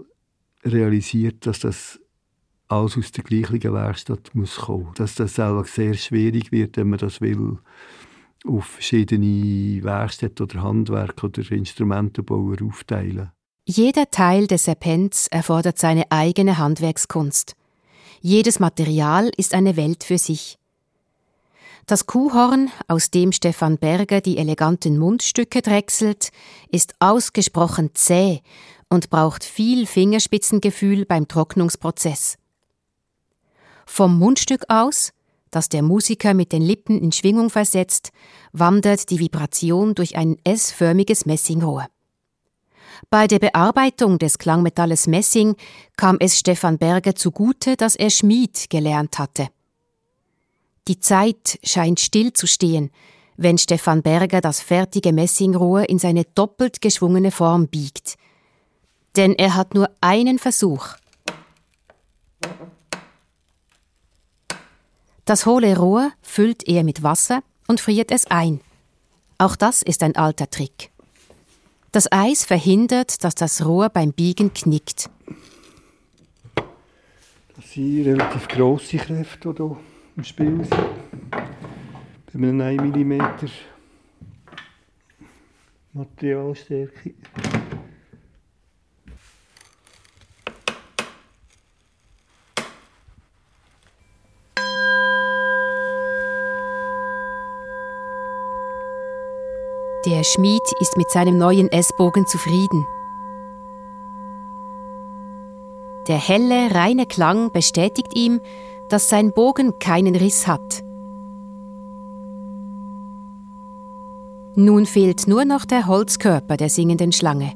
realisiert, dass das alles aus der gleichen Werkstatt muss kommen. Dass das auch sehr schwierig wird, wenn man das will, auf verschiedene Werkstätten oder Handwerk oder Instrumentenbauer aufteilen. Jeder Teil des Serpents erfordert seine eigene Handwerkskunst. Jedes Material ist eine Welt für sich. Das Kuhhorn, aus dem Stefan Berger die eleganten Mundstücke drechselt, ist ausgesprochen zäh und braucht viel Fingerspitzengefühl beim Trocknungsprozess. Vom Mundstück aus, das der Musiker mit den Lippen in Schwingung versetzt, wandert die Vibration durch ein S-förmiges Messingrohr. Bei der Bearbeitung des Klangmetalles Messing kam es Stefan Berger zugute, dass er Schmied gelernt hatte. Die Zeit scheint still zu stehen, wenn Stefan Berger das fertige Messingrohr in seine doppelt geschwungene Form biegt. Denn er hat nur einen Versuch. Das hohle Rohr füllt er mit Wasser und friert es ein. Auch das ist ein alter Trick. Das Eis verhindert, dass das Rohr beim Biegen knickt. Das sind relativ grosse Kräfte, hier im Spiel sind. Bei einem 1 mm Materialstärke. Der Schmied ist mit seinem neuen S-Bogen zufrieden. Der helle, reine Klang bestätigt ihm, dass sein Bogen keinen Riss hat. Nun fehlt nur noch der Holzkörper der singenden Schlange.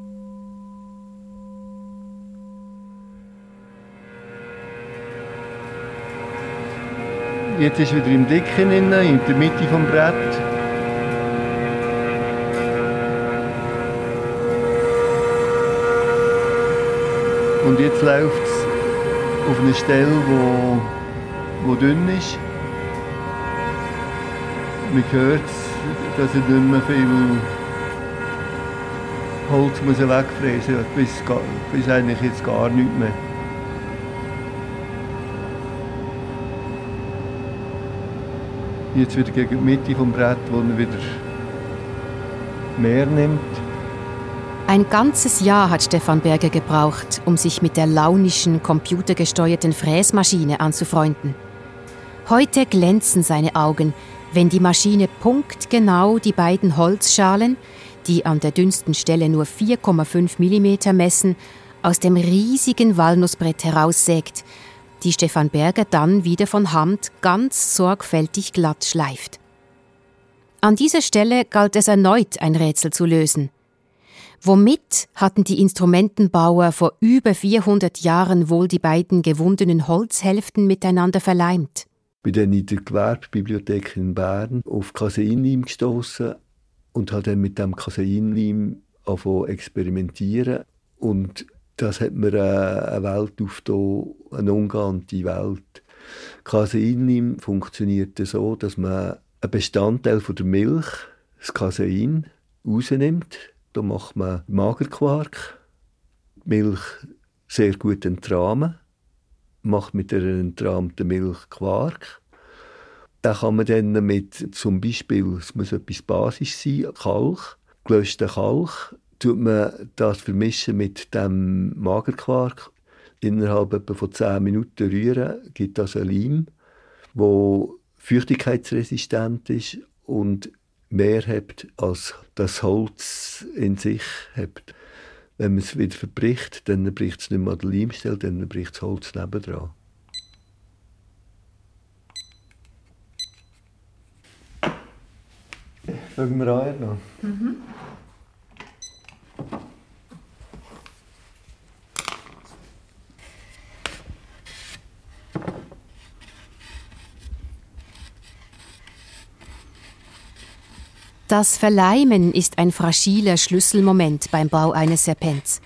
Jetzt ist wieder im Dicken in der Mitte vom Brett. Und jetzt läuft es auf eine Stelle, wo, wo dünn ist. Man hört, dass er nicht mehr viel Holz muss wegfräsen bis, bis eigentlich jetzt gar nichts mehr. Jetzt wieder gegen die Mitte vom Brett, wo er wieder mehr nimmt. Ein ganzes Jahr hat Stefan Berger gebraucht, um sich mit der launischen, computergesteuerten Fräsmaschine anzufreunden. Heute glänzen seine Augen, wenn die Maschine punktgenau die beiden Holzschalen, die an der dünnsten Stelle nur 4,5 mm messen, aus dem riesigen Walnussbrett heraussägt, die Stefan Berger dann wieder von Hand ganz sorgfältig glatt schleift. An dieser Stelle galt es erneut ein Rätsel zu lösen – Womit hatten die Instrumentenbauer vor über 400 Jahren wohl die beiden gewundenen Holzhälften miteinander verleimt? Bin dann in der Gewerbebibliothek in Bern auf Caseinleim gestoßen und habe dann mit dem Caseinleim angefangen experimentieren. Und das hat mir eine Welt aufgetan, eine ungeahnte Welt. Caseinleim funktioniert so, dass man einen Bestandteil von der Milch, das Casein, rausnimmt. Da macht man Magerquark, Milch sehr gut entrahmen, macht mit der entrahmten Milch Quark. Da kann man dann mit zum Beispiel, es muss etwas Basis sein, Kalk, gelöschten Kalk, tut man das vermischen mit dem Magerquark. Innerhalb etwa von 10 Minuten rühren, gibt das ein Leim, wo feuchtigkeitsresistent ist und mehr hat, als das Holz in sich hat. Wenn man es wieder verbricht, dann bricht es nicht mehr an der Leimstelle, dann bricht das Holz nebendran. Fangen wir an, Erna. Mhm. Das Verleimen ist ein fragiler Schlüsselmoment beim Bau eines Serpents.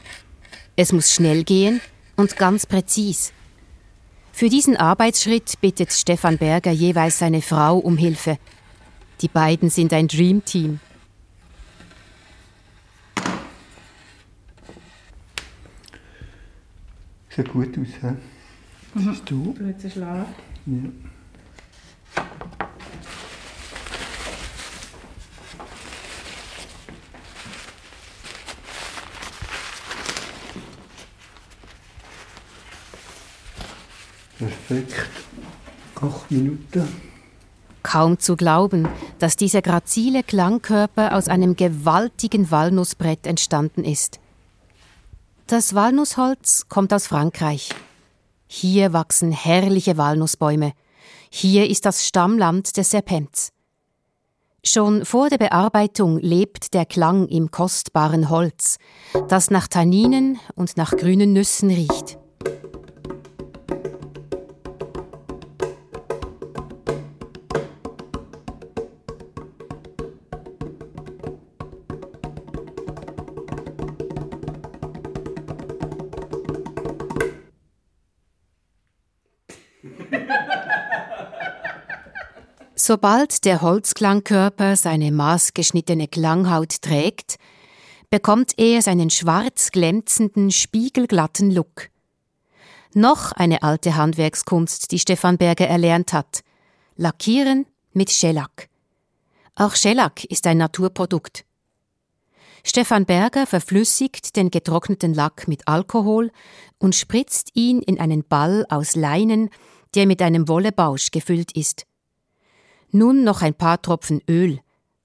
Es muss schnell gehen und ganz präzis. Für diesen Arbeitsschritt bittet Stefan Berger jeweils seine Frau um Hilfe. Die beiden sind ein Dreamteam. Sieht gut aus, hä? Mhm. du? Blödsinn Schlaf. Ja. Perfekt. Acht Minuten. Kaum zu glauben, dass dieser grazile Klangkörper aus einem gewaltigen Walnussbrett entstanden ist. Das Walnussholz kommt aus Frankreich. Hier wachsen herrliche Walnussbäume. Hier ist das Stammland des Serpents. Schon vor der Bearbeitung lebt der Klang im kostbaren Holz, das nach Tanninen und nach grünen Nüssen riecht. Sobald der Holzklangkörper seine maßgeschnittene Klanghaut trägt, bekommt er seinen schwarz glänzenden, spiegelglatten Look. Noch eine alte Handwerkskunst, die Stefan Berger erlernt hat. Lackieren mit Shellac. Auch Shellac ist ein Naturprodukt. Stefan Berger verflüssigt den getrockneten Lack mit Alkohol und spritzt ihn in einen Ball aus Leinen, der mit einem Wollebausch gefüllt ist. Nun noch ein paar Tropfen Öl,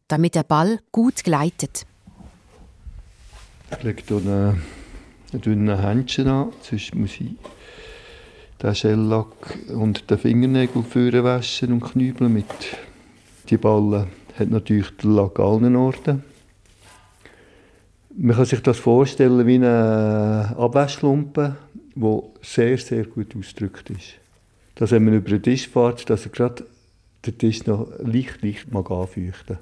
damit der Ball gut gleitet. Ich lege hier einen, dünnen Händchen an, sonst muss ich den Schellack und den Fingernägel führen waschen und knübeln mit. Die Ballen hat natürlich den Lack allen Orten. Man kann sich das vorstellen wie eine Abwaschlumpe, die sehr, sehr gut ausgedrückt ist. Dass wenn man über den Tisch fährt, dass er gerade den Tisch noch leicht, leicht mag anfeuchten.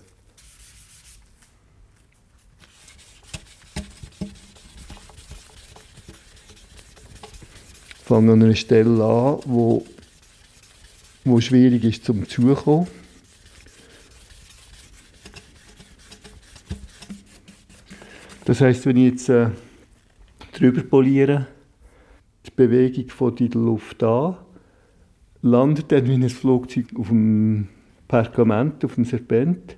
Ich fange an einer Stelle an, wo, wo schwierig ist zum Zukommen. Das heißt, wenn ich jetzt äh, drüber poliere, die Bewegung von der Luft an, landet dann wie ein Flugzeug auf dem Pergament, auf dem Serpent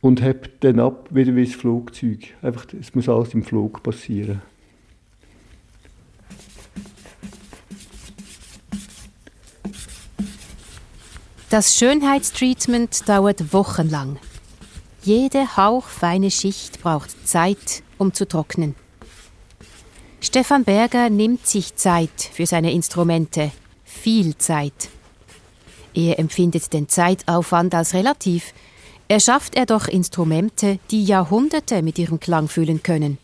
und hebt dann ab wieder wie ein Flugzeug. Einfach, es muss alles im Flug passieren. Das Schönheitstreatment dauert wochenlang. Jede hauchfeine Schicht braucht Zeit, um zu trocknen. Stefan Berger nimmt sich Zeit für seine Instrumente, viel Zeit. Er empfindet den Zeitaufwand als relativ. Er schafft er doch Instrumente, die Jahrhunderte mit ihrem Klang füllen können.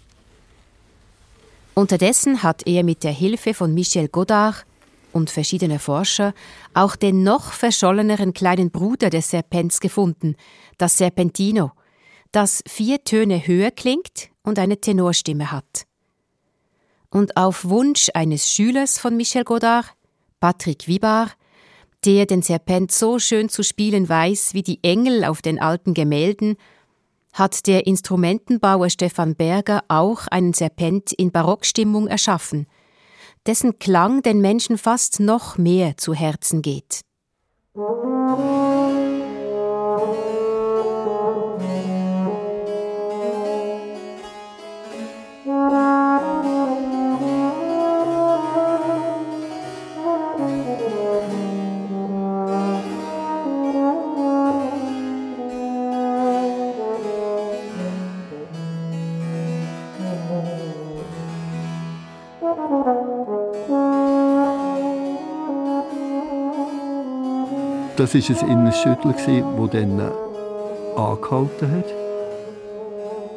Unterdessen hat er mit der Hilfe von Michel Godard und verschiedener Forscher auch den noch verscholleneren kleinen Bruder des Serpents gefunden, das Serpentino, das vier Töne höher klingt und eine Tenorstimme hat. Und auf Wunsch eines Schülers von Michel Godard Patrick Wibar, der den Serpent so schön zu spielen weiß wie die Engel auf den alten Gemälden, hat der Instrumentenbauer Stefan Berger auch einen Serpent in Barockstimmung erschaffen, dessen Klang den Menschen fast noch mehr zu Herzen geht. Das war ein Innenschüttel, das dann angehalten hat.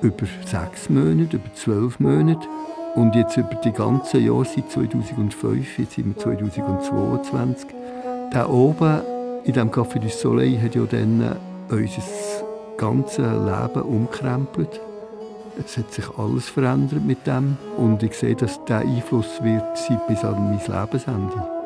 Über sechs Monate, über zwölf Monate. Und jetzt über die ganze Jahr seit 2005, jetzt sind wir 2022. Da oben in diesem Café du Soleil hat ja dann unser ganze Leben umkrempelt. Es hat sich alles verändert mit dem und ich sehe, dass der Einfluss wird bis an mein Lebensende.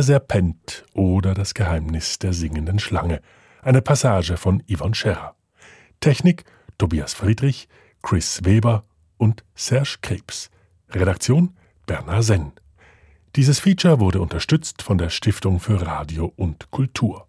Der Serpent oder das Geheimnis der singenden Schlange. Eine Passage von Yvonne Scherrer. Technik Tobias Friedrich, Chris Weber und Serge Krebs. Redaktion Bernhard Senn. Dieses Feature wurde unterstützt von der Stiftung für Radio und Kultur.